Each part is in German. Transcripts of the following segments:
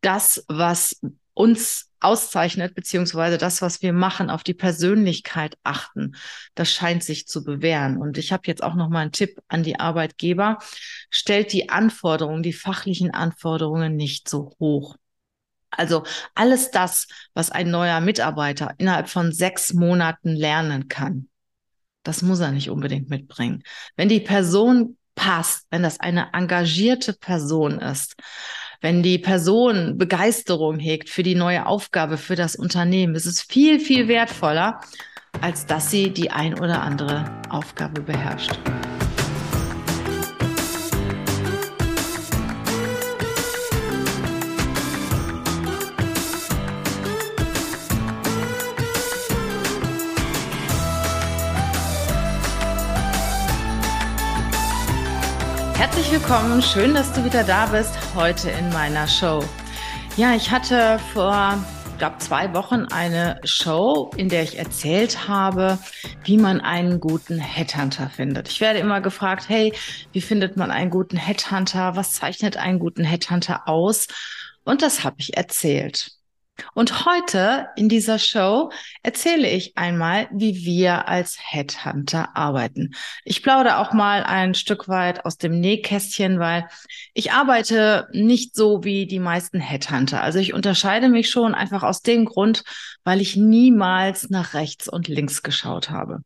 das, was uns auszeichnet, beziehungsweise das, was wir machen, auf die Persönlichkeit achten. Das scheint sich zu bewähren. Und ich habe jetzt auch noch mal einen Tipp an die Arbeitgeber. Stellt die Anforderungen, die fachlichen Anforderungen nicht so hoch. Also alles das, was ein neuer Mitarbeiter innerhalb von sechs Monaten lernen kann, das muss er nicht unbedingt mitbringen. Wenn die Person passt, wenn das eine engagierte Person ist, wenn die Person Begeisterung hegt für die neue Aufgabe, für das Unternehmen, ist es viel, viel wertvoller, als dass sie die ein oder andere Aufgabe beherrscht. Herzlich willkommen, schön, dass du wieder da bist heute in meiner Show. Ja, ich hatte vor, glaube, zwei Wochen eine Show, in der ich erzählt habe, wie man einen guten Headhunter findet. Ich werde immer gefragt, hey, wie findet man einen guten Headhunter? Was zeichnet einen guten Headhunter aus? Und das habe ich erzählt. Und heute in dieser Show erzähle ich einmal, wie wir als Headhunter arbeiten. Ich plaudere auch mal ein Stück weit aus dem Nähkästchen, weil ich arbeite nicht so wie die meisten Headhunter. Also ich unterscheide mich schon einfach aus dem Grund, weil ich niemals nach rechts und links geschaut habe.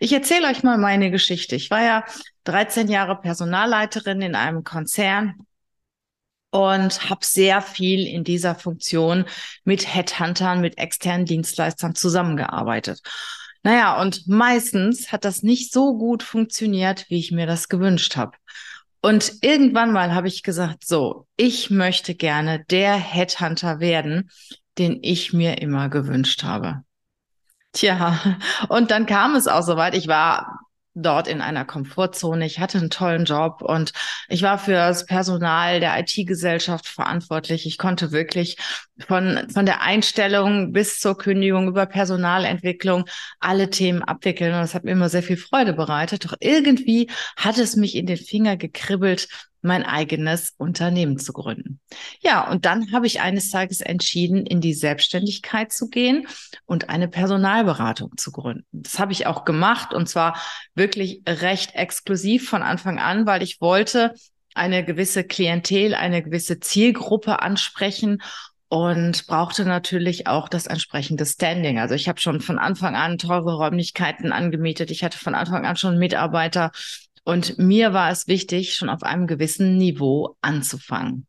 Ich erzähle euch mal meine Geschichte. Ich war ja 13 Jahre Personalleiterin in einem Konzern und habe sehr viel in dieser Funktion mit Headhuntern, mit externen Dienstleistern zusammengearbeitet. Naja, und meistens hat das nicht so gut funktioniert, wie ich mir das gewünscht habe. Und irgendwann mal habe ich gesagt, so, ich möchte gerne der Headhunter werden, den ich mir immer gewünscht habe. Tja, und dann kam es auch soweit. Ich war dort in einer Komfortzone. Ich hatte einen tollen Job und ich war für das Personal der IT-Gesellschaft verantwortlich. Ich konnte wirklich von, von der Einstellung bis zur Kündigung über Personalentwicklung alle Themen abwickeln. Und das hat mir immer sehr viel Freude bereitet. Doch irgendwie hat es mich in den Finger gekribbelt, mein eigenes Unternehmen zu gründen. Ja, und dann habe ich eines Tages entschieden, in die Selbstständigkeit zu gehen und eine Personalberatung zu gründen. Das habe ich auch gemacht und zwar wirklich recht exklusiv von Anfang an, weil ich wollte eine gewisse Klientel, eine gewisse Zielgruppe ansprechen und brauchte natürlich auch das entsprechende Standing. Also ich habe schon von Anfang an teure Räumlichkeiten angemietet. Ich hatte von Anfang an schon Mitarbeiter und mir war es wichtig, schon auf einem gewissen Niveau anzufangen.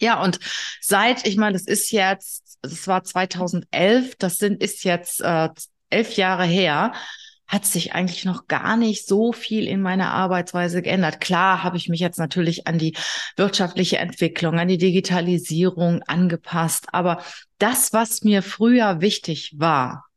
Ja, und seit, ich meine, das ist jetzt, das war 2011, das sind, ist jetzt äh, elf Jahre her, hat sich eigentlich noch gar nicht so viel in meiner Arbeitsweise geändert. Klar habe ich mich jetzt natürlich an die wirtschaftliche Entwicklung, an die Digitalisierung angepasst, aber das, was mir früher wichtig war,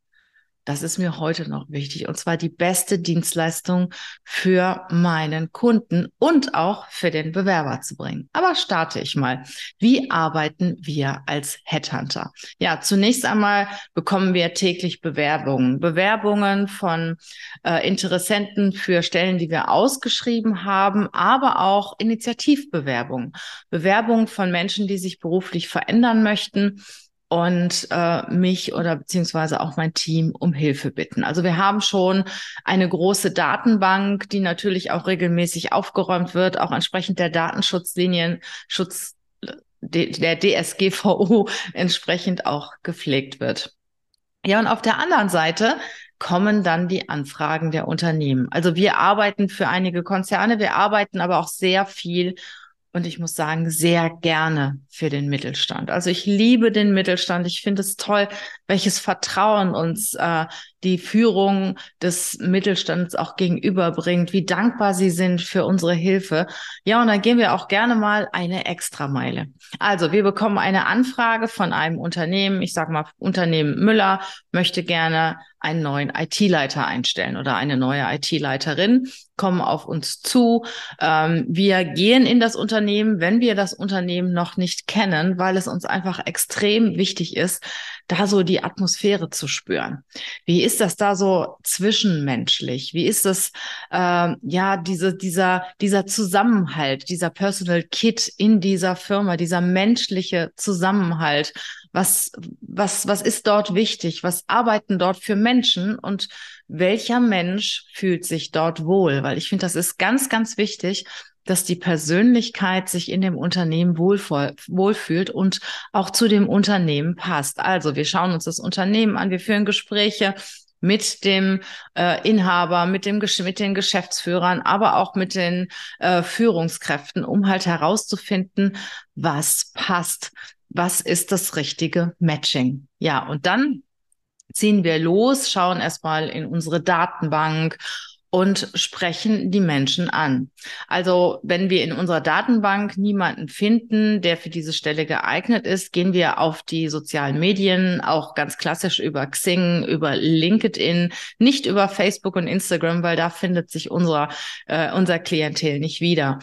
das ist mir heute noch wichtig. Und zwar die beste Dienstleistung für meinen Kunden und auch für den Bewerber zu bringen. Aber starte ich mal. Wie arbeiten wir als Headhunter? Ja, zunächst einmal bekommen wir täglich Bewerbungen. Bewerbungen von äh, Interessenten für Stellen, die wir ausgeschrieben haben, aber auch Initiativbewerbungen. Bewerbungen von Menschen, die sich beruflich verändern möchten und äh, mich oder beziehungsweise auch mein Team um Hilfe bitten. Also wir haben schon eine große Datenbank, die natürlich auch regelmäßig aufgeräumt wird, auch entsprechend der Datenschutzlinien, Schutz der DSGVO entsprechend auch gepflegt wird. Ja, und auf der anderen Seite kommen dann die Anfragen der Unternehmen. Also wir arbeiten für einige Konzerne, wir arbeiten aber auch sehr viel und ich muss sagen, sehr gerne für den Mittelstand. Also ich liebe den Mittelstand. Ich finde es toll, welches Vertrauen uns äh, die Führung des Mittelstands auch gegenüberbringt, wie dankbar sie sind für unsere Hilfe. Ja, und dann gehen wir auch gerne mal eine Extrameile. Also wir bekommen eine Anfrage von einem Unternehmen, ich sage mal Unternehmen Müller, möchte gerne einen neuen IT-Leiter einstellen oder eine neue IT-Leiterin, kommen auf uns zu. Ähm, wir gehen in das Unternehmen, wenn wir das Unternehmen noch nicht kennen, weil es uns einfach extrem wichtig ist, da so die Atmosphäre zu spüren. Wie ist ist das da so zwischenmenschlich? Wie ist das, äh, ja, diese, dieser, dieser Zusammenhalt, dieser Personal Kit in dieser Firma, dieser menschliche Zusammenhalt? Was, was, was ist dort wichtig? Was arbeiten dort für Menschen und welcher Mensch fühlt sich dort wohl? Weil ich finde, das ist ganz, ganz wichtig, dass die Persönlichkeit sich in dem Unternehmen wohlfühlt und auch zu dem Unternehmen passt. Also wir schauen uns das Unternehmen an, wir führen Gespräche mit dem äh, Inhaber, mit dem mit den Geschäftsführern, aber auch mit den äh, Führungskräften, um halt herauszufinden, was passt, was ist das richtige Matching. Ja, und dann ziehen wir los, schauen erstmal in unsere Datenbank und sprechen die Menschen an. Also wenn wir in unserer Datenbank niemanden finden, der für diese Stelle geeignet ist, gehen wir auf die sozialen Medien, auch ganz klassisch über Xing, über LinkedIn, nicht über Facebook und Instagram, weil da findet sich unser, äh, unser Klientel nicht wieder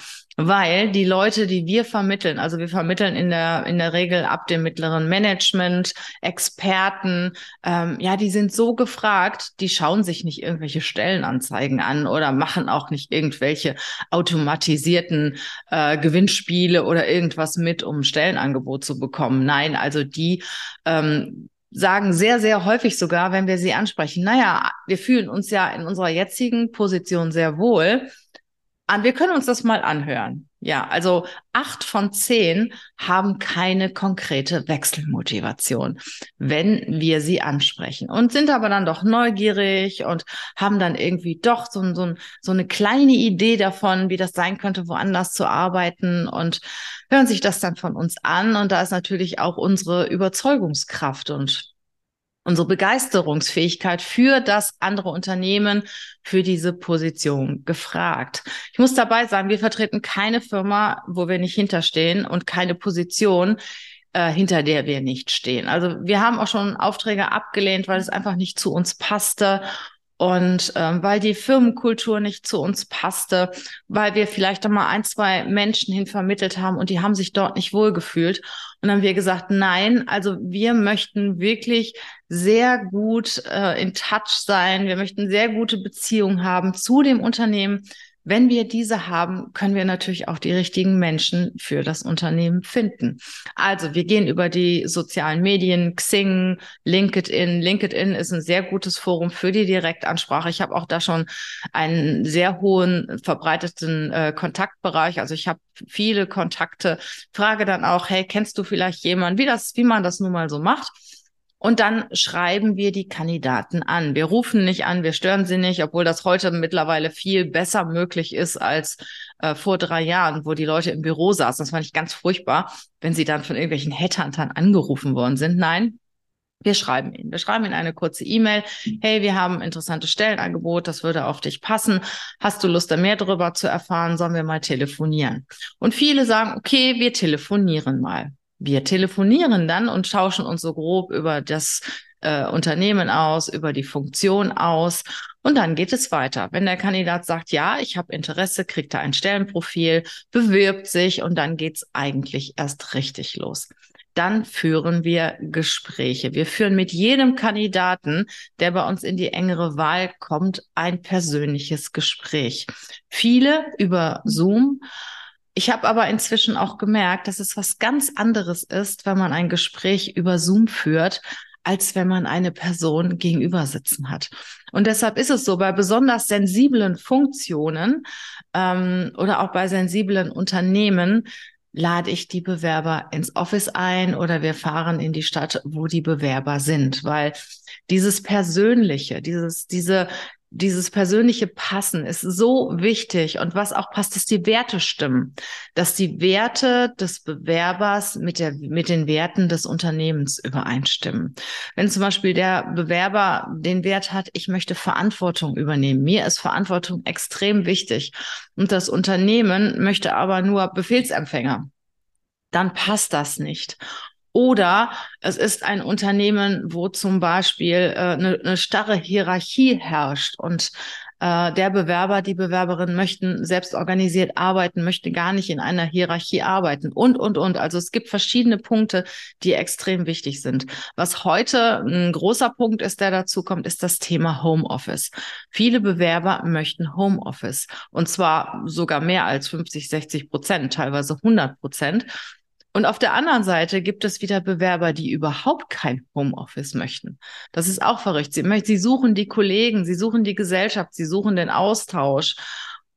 weil die Leute, die wir vermitteln, also wir vermitteln in der in der Regel ab dem mittleren Management Experten, ähm, ja, die sind so gefragt, die schauen sich nicht irgendwelche Stellenanzeigen an oder machen auch nicht irgendwelche automatisierten äh, Gewinnspiele oder irgendwas mit, um ein Stellenangebot zu bekommen. Nein, also die ähm, sagen sehr, sehr häufig sogar, wenn wir sie ansprechen, naja, wir fühlen uns ja in unserer jetzigen Position sehr wohl an. Wir können uns das mal anhören. Ja, also acht von zehn haben keine konkrete Wechselmotivation, wenn wir sie ansprechen und sind aber dann doch neugierig und haben dann irgendwie doch so, so, so eine kleine Idee davon, wie das sein könnte, woanders zu arbeiten und hören sich das dann von uns an. Und da ist natürlich auch unsere Überzeugungskraft und unsere Begeisterungsfähigkeit für das andere Unternehmen, für diese Position gefragt. Ich muss dabei sagen, wir vertreten keine Firma, wo wir nicht hinterstehen und keine Position, äh, hinter der wir nicht stehen. Also wir haben auch schon Aufträge abgelehnt, weil es einfach nicht zu uns passte und ähm, weil die Firmenkultur nicht zu uns passte, weil wir vielleicht einmal ein, zwei Menschen hin vermittelt haben und die haben sich dort nicht wohlgefühlt. Und dann haben wir gesagt, nein, also wir möchten wirklich sehr gut äh, in Touch sein. Wir möchten sehr gute Beziehungen haben zu dem Unternehmen, wenn wir diese haben, können wir natürlich auch die richtigen Menschen für das Unternehmen finden. Also wir gehen über die sozialen Medien, Xing, LinkedIn. LinkedIn ist ein sehr gutes Forum für die Direktansprache. Ich habe auch da schon einen sehr hohen verbreiteten äh, Kontaktbereich. Also ich habe viele Kontakte. Frage dann auch, hey, kennst du vielleicht jemanden, wie das, wie man das nun mal so macht? Und dann schreiben wir die Kandidaten an. Wir rufen nicht an, wir stören sie nicht, obwohl das heute mittlerweile viel besser möglich ist als äh, vor drei Jahren, wo die Leute im Büro saßen. Das fand ich ganz furchtbar, wenn sie dann von irgendwelchen Headhuntern angerufen worden sind. Nein, wir schreiben ihnen. Wir schreiben ihnen eine kurze E-Mail. Hey, wir haben ein interessantes Stellenangebot. Das würde auf dich passen. Hast du Lust, da mehr darüber zu erfahren? Sollen wir mal telefonieren? Und viele sagen, okay, wir telefonieren mal. Wir telefonieren dann und tauschen uns so grob über das äh, Unternehmen aus, über die Funktion aus. Und dann geht es weiter. Wenn der Kandidat sagt, ja, ich habe Interesse, kriegt er ein Stellenprofil, bewirbt sich und dann geht's eigentlich erst richtig los. Dann führen wir Gespräche. Wir führen mit jedem Kandidaten, der bei uns in die engere Wahl kommt, ein persönliches Gespräch. Viele über Zoom ich habe aber inzwischen auch gemerkt, dass es was ganz anderes ist, wenn man ein Gespräch über Zoom führt, als wenn man eine Person gegenüber sitzen hat. Und deshalb ist es so, bei besonders sensiblen Funktionen ähm, oder auch bei sensiblen Unternehmen lade ich die Bewerber ins Office ein oder wir fahren in die Stadt, wo die Bewerber sind, weil dieses Persönliche, dieses, diese dieses persönliche Passen ist so wichtig. Und was auch passt, dass die Werte stimmen, dass die Werte des Bewerbers mit, der, mit den Werten des Unternehmens übereinstimmen. Wenn zum Beispiel der Bewerber den Wert hat, ich möchte Verantwortung übernehmen, mir ist Verantwortung extrem wichtig und das Unternehmen möchte aber nur Befehlsempfänger, dann passt das nicht. Oder es ist ein Unternehmen, wo zum Beispiel äh, eine, eine starre Hierarchie herrscht und Äh, der Bewerber, die Bewerberin möchten selbst organisiert arbeiten, möchte gar nicht in einer Hierarchie arbeiten und, und, und. Also es gibt verschiedene Punkte, die extrem wichtig sind. Was heute ein großer Punkt ist, der dazu kommt, ist das Thema Homeoffice. Viele Bewerber möchten Homeoffice und zwar sogar mehr als 50, 60 Prozent, teilweise 100 Prozent. Und auf der anderen Seite gibt es wieder Bewerber, die überhaupt kein Homeoffice möchten. Das ist auch verrückt. Sie, sie suchen die Kollegen, sie suchen die Gesellschaft, sie suchen den Austausch.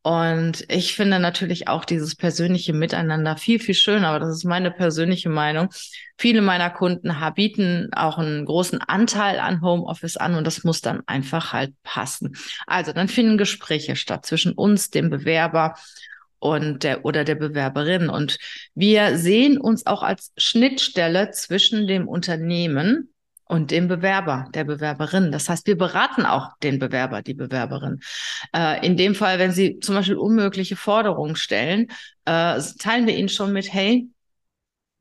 Und ich finde natürlich auch dieses persönliche Miteinander viel, viel schöner, aber das ist meine persönliche Meinung. Viele meiner Kunden bieten auch einen großen Anteil an Homeoffice an und das muss dann einfach halt passen. Also dann finden Gespräche statt zwischen uns, dem Bewerber und der oder der Bewerberin. Und wir sehen uns auch als Schnittstelle zwischen dem Unternehmen und dem Bewerber, der Bewerberin. Das heißt, wir beraten auch den Bewerber, die Bewerberin. Äh, in dem Fall, wenn sie zum Beispiel unmögliche Forderungen stellen, äh, teilen wir ihnen schon mit, hey,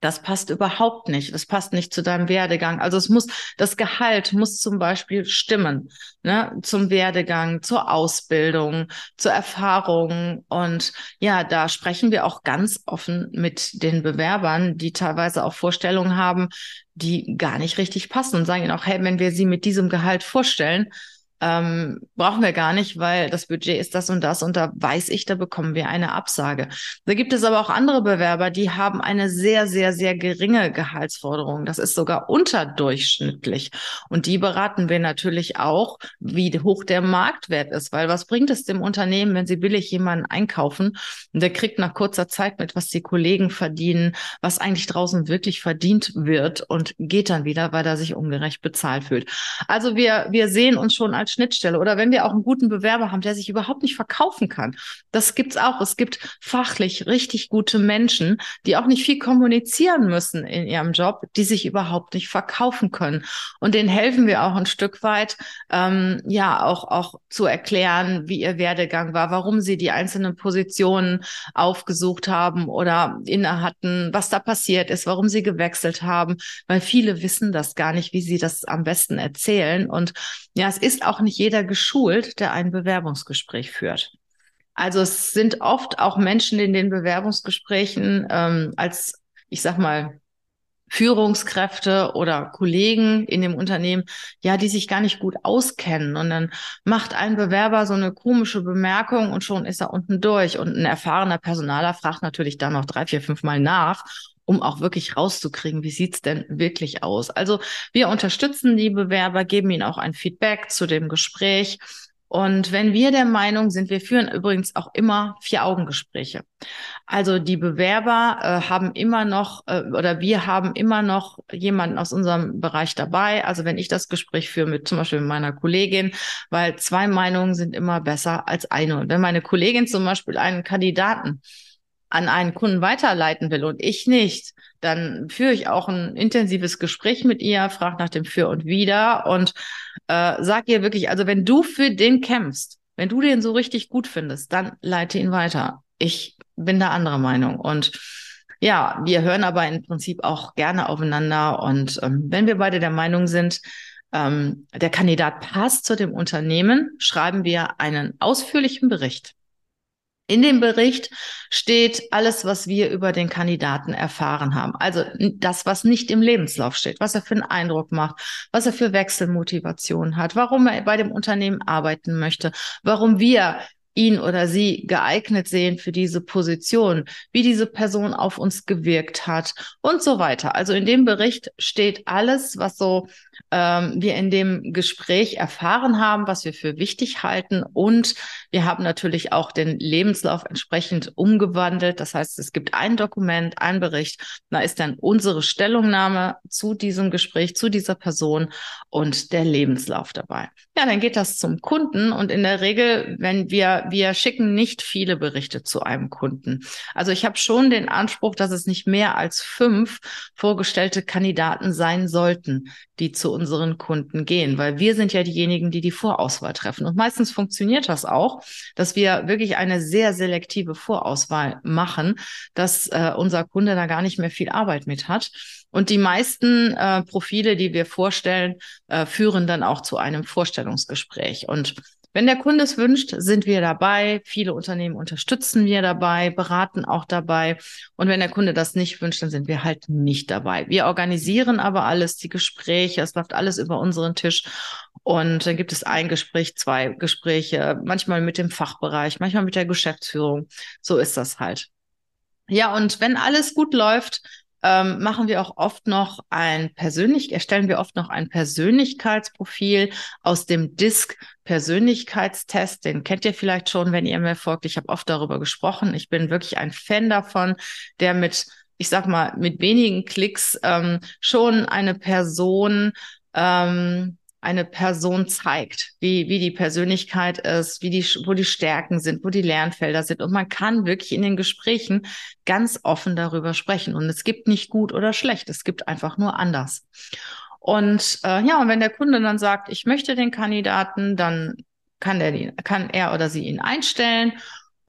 das passt überhaupt nicht. Das passt nicht zu deinem Werdegang. Also es muss, das Gehalt muss zum Beispiel stimmen, ne, zum Werdegang, zur Ausbildung, zur Erfahrung. Und ja, da sprechen wir auch ganz offen mit den Bewerbern, die teilweise auch Vorstellungen haben, die gar nicht richtig passen und sagen ihnen auch, hey, wenn wir sie mit diesem Gehalt vorstellen, ähm, brauchen wir gar nicht, weil das Budget ist das und das und da weiß ich, da bekommen wir eine Absage. Da gibt es aber auch andere Bewerber, die haben eine sehr, sehr, sehr geringe Gehaltsforderung. Das ist sogar unterdurchschnittlich. Und die beraten wir natürlich auch, wie hoch der Marktwert ist, weil was bringt es dem Unternehmen, wenn sie billig jemanden einkaufen und der kriegt nach kurzer Zeit mit, was die Kollegen verdienen, was eigentlich draußen wirklich verdient wird und geht dann wieder, weil er sich ungerecht bezahlt fühlt. Also wir, wir sehen uns schon als Schnittstelle oder wenn wir auch einen guten Bewerber haben, der sich überhaupt nicht verkaufen kann. Das gibt's auch. Es gibt fachlich richtig gute Menschen, die auch nicht viel kommunizieren müssen in ihrem Job, die sich überhaupt nicht verkaufen können. Und denen helfen wir auch ein Stück weit, ähm, ja, auch, auch zu erklären, wie ihr Werdegang war, warum sie die einzelnen Positionen aufgesucht haben oder inne hatten, was da passiert ist, warum sie gewechselt haben, weil viele wissen das gar nicht, wie sie das am besten erzählen. Und ja, es ist auch nicht jeder geschult, der ein Bewerbungsgespräch führt. Also es sind oft auch Menschen in den Bewerbungsgesprächen ähm, als, ich sag mal, Führungskräfte oder Kollegen in dem Unternehmen, ja, die sich gar nicht gut auskennen. Und dann macht ein Bewerber so eine komische Bemerkung und schon ist er unten durch. Und ein erfahrener Personaler fragt natürlich dann noch drei, vier, fünf Mal nach um auch wirklich rauszukriegen, wie sieht's denn wirklich aus. Also wir unterstützen die Bewerber, geben ihnen auch ein Feedback zu dem Gespräch. Und wenn wir der Meinung sind, wir führen übrigens auch immer Vier-Augen-Gespräche. Also die Bewerber äh, haben immer noch äh, oder wir haben immer noch jemanden aus unserem Bereich dabei. Also wenn ich das Gespräch führe mit zum Beispiel mit meiner Kollegin, weil zwei Meinungen sind immer besser als eine. Und wenn meine Kollegin zum Beispiel einen Kandidaten an einen Kunden weiterleiten will und ich nicht, dann führe ich auch ein intensives Gespräch mit ihr, frage nach dem Für und Wider und äh, sag ihr wirklich, also wenn du für den kämpfst, wenn du den so richtig gut findest, dann leite ihn weiter. Ich bin da anderer Meinung und ja, wir hören aber im Prinzip auch gerne aufeinander und ähm, wenn wir beide der Meinung sind, ähm, der Kandidat passt zu dem Unternehmen, schreiben wir einen ausführlichen Bericht in dem Bericht steht alles, was wir über den Kandidaten erfahren haben. Also das, was nicht im Lebenslauf steht, was er für einen Eindruck macht, was er für Wechselmotivation hat, warum er bei dem Unternehmen arbeiten möchte, warum wir ihn oder sie geeignet sehen für diese Position, wie diese Person auf uns gewirkt hat und so weiter. Also in dem Bericht steht alles, was so ähm, wir in dem Gespräch erfahren haben, was wir für wichtig halten. Und wir haben natürlich auch den Lebenslauf entsprechend umgewandelt. Das heißt, es gibt ein Dokument, ein Bericht. Da ist dann unsere Stellungnahme zu diesem Gespräch, zu dieser Person und der Lebenslauf dabei. Ja, dann geht das zum Kunden und in der Regel, wenn wir, wir schicken nicht viele Berichte zu einem Kunden. Also ich habe schon den Anspruch, dass es nicht mehr als fünf vorgestellte Kandidaten sein sollten, die zu unseren Kunden gehen, weil wir sind ja diejenigen, die die Vorauswahl treffen. Und meistens funktioniert das auch, dass wir wirklich eine sehr selektive Vorauswahl machen, dass äh, unser Kunde da gar nicht mehr viel Arbeit mit hat. Und die meisten äh, Profile, die wir vorstellen, äh, führen dann auch zu einem Vorstellungsgespräch. Und Wenn der Kunde es wünscht, sind wir dabei. Viele Unternehmen unterstützen wir dabei, beraten auch dabei. Und wenn der Kunde das nicht wünscht, dann sind wir halt nicht dabei. Wir organisieren aber alles, die Gespräche, es läuft alles über unseren Tisch. Und dann gibt es ein Gespräch, zwei Gespräche, manchmal mit dem Fachbereich, manchmal mit der Geschäftsführung. So ist das halt. Ja, und wenn alles gut läuft, ähm, machen wir auch oft noch ein persönlich, erstellen wir oft noch ein Persönlichkeitsprofil aus dem DISC Persönlichkeitstest. Den kennt ihr vielleicht schon, wenn ihr mir folgt. Ich habe oft darüber gesprochen. Ich bin wirklich ein Fan davon, der mit ich sag mal, mit wenigen Klicks ähm, schon eine Person ähm, eine Person zeigt, wie, wie die Persönlichkeit ist, wie die, wo die Stärken sind, wo die Lernfelder sind. Und man kann wirklich in den Gesprächen ganz offen darüber sprechen. Und es gibt nicht gut oder schlecht, es gibt einfach nur anders. Und äh, ja, und wenn der Kunde dann sagt, ich möchte den Kandidaten, dann kann, der, kann er oder sie ihn einstellen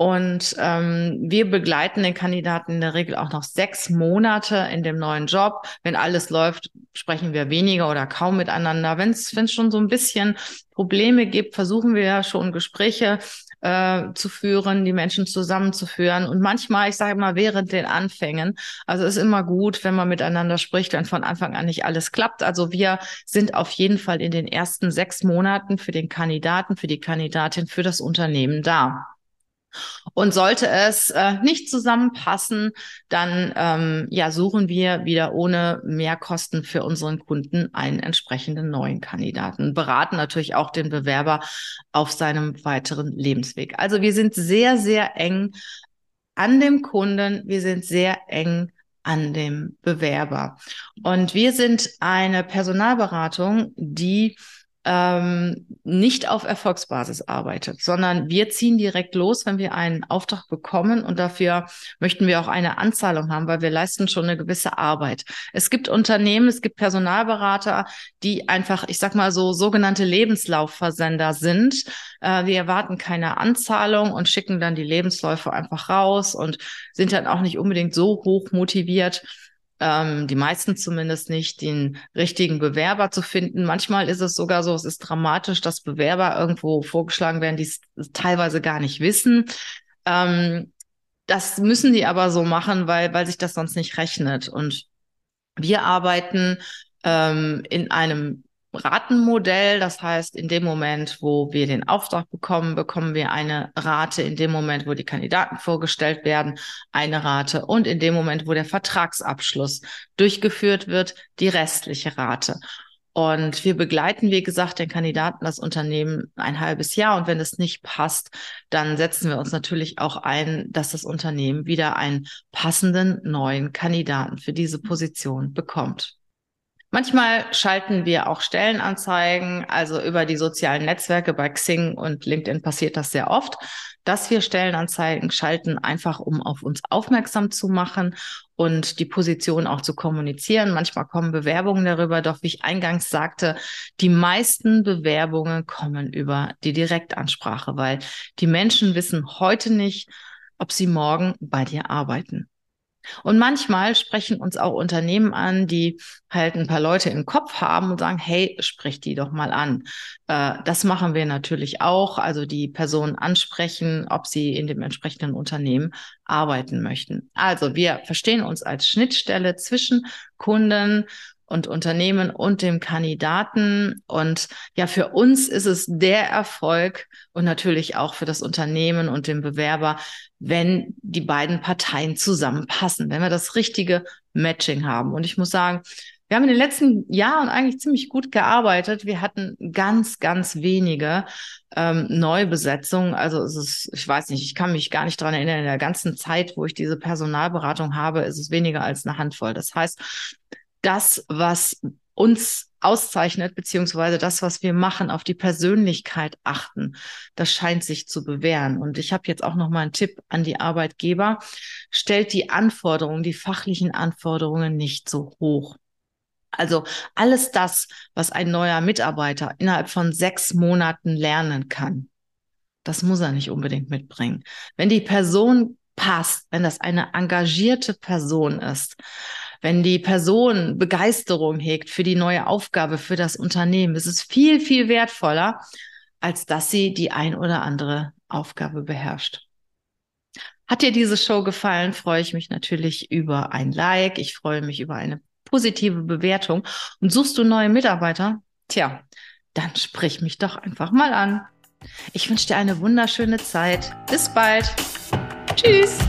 und ähm, wir begleiten den Kandidaten in der Regel auch noch sechs Monate in dem neuen Job. Wenn alles läuft, sprechen wir weniger oder kaum miteinander. Wenn es schon so ein bisschen Probleme gibt, versuchen wir ja schon Gespräche äh, zu führen, die Menschen zusammenzuführen. Und manchmal, ich sage mal, während den Anfängen, also ist immer gut, wenn man miteinander spricht, wenn von Anfang an nicht alles klappt. Also wir sind auf jeden Fall in den ersten sechs Monaten für den Kandidaten, für die Kandidatin, für das Unternehmen da. Und sollte es äh, nicht zusammenpassen, dann ähm, ja, suchen wir wieder ohne Mehrkosten für unseren Kunden einen entsprechenden neuen Kandidaten. Beraten natürlich auch den Bewerber auf seinem weiteren Lebensweg. Also wir sind sehr, sehr eng an dem Kunden. Wir sind sehr eng an dem Bewerber. Und wir sind eine Personalberatung, die ähm, nicht auf Erfolgsbasis arbeitet, sondern wir ziehen direkt los, wenn wir einen Auftrag bekommen und dafür möchten wir auch eine Anzahlung haben, weil wir leisten schon eine gewisse Arbeit. Es gibt Unternehmen, es gibt Personalberater, die einfach, ich sag mal so, sogenannte Lebenslaufversender sind. Äh, wir erwarten keine Anzahlung und schicken dann die Lebensläufe einfach raus und sind dann auch nicht unbedingt so hoch motiviert, ähm, die meisten zumindest nicht, den richtigen Bewerber zu finden. Manchmal ist es sogar so, es ist dramatisch, dass Bewerber irgendwo vorgeschlagen werden, die es teilweise gar nicht wissen. Ähm, das müssen die aber so machen, weil, weil sich das sonst nicht rechnet. Und wir arbeiten ähm, in einem Ratenmodell. Das heißt, in dem Moment, wo wir den Auftrag bekommen, bekommen wir eine Rate. In dem Moment, wo die Kandidaten vorgestellt werden, eine Rate. Und in dem Moment, wo der Vertragsabschluss durchgeführt wird, die restliche Rate. Und wir begleiten, wie gesagt, den Kandidaten, das Unternehmen ein halbes Jahr. Und wenn es nicht passt, dann setzen wir uns natürlich auch ein, dass das Unternehmen wieder einen passenden neuen Kandidaten für diese Position bekommt. Manchmal schalten wir auch Stellenanzeigen, also über die sozialen Netzwerke bei Xing und LinkedIn passiert das sehr oft, dass wir Stellenanzeigen schalten, einfach um auf uns aufmerksam zu machen und die Position auch zu kommunizieren. Manchmal kommen Bewerbungen darüber, doch wie ich eingangs sagte, die meisten Bewerbungen kommen über die Direktansprache, weil die Menschen wissen heute nicht, ob sie morgen bei dir arbeiten. Und manchmal sprechen uns auch Unternehmen an, die halt ein paar Leute im Kopf haben und sagen, hey, sprich die doch mal an. Äh, das machen wir natürlich auch. Also die Personen ansprechen, ob sie in dem entsprechenden Unternehmen arbeiten möchten. Also wir verstehen uns als Schnittstelle zwischen Kunden und Unternehmen und dem Kandidaten. Und ja, für uns ist es der Erfolg und natürlich auch für das Unternehmen und den Bewerber, wenn die beiden Parteien zusammenpassen, wenn wir das richtige Matching haben. Und ich muss sagen, wir haben in den letzten Jahren eigentlich ziemlich gut gearbeitet. Wir hatten ganz, ganz wenige ähm, Neubesetzungen. Also es ist, ich weiß nicht, ich kann mich gar nicht dran erinnern, in der ganzen Zeit, wo ich diese Personalberatung habe, ist es weniger als eine Handvoll. Das heißt, das, was uns auszeichnet, beziehungsweise das, was wir machen, auf die Persönlichkeit achten. Das scheint sich zu bewähren. Und ich habe jetzt auch noch mal einen Tipp an die Arbeitgeber. Stellt die Anforderungen, die fachlichen Anforderungen nicht so hoch. Also alles das, was ein neuer Mitarbeiter innerhalb von sechs Monaten lernen kann, das muss er nicht unbedingt mitbringen. Wenn die Person passt, wenn das eine engagierte Person ist, wenn die Person Begeisterung hegt für die neue Aufgabe, für das Unternehmen, ist es viel, viel wertvoller, als dass sie die ein oder andere Aufgabe beherrscht. Hat dir diese Show gefallen, freue ich mich natürlich über ein Like. Ich freue mich über eine positive Bewertung. Und suchst du neue Mitarbeiter? Tja, dann sprich mich doch einfach mal an. Ich wünsche dir eine wunderschöne Zeit. Bis bald. Tschüss.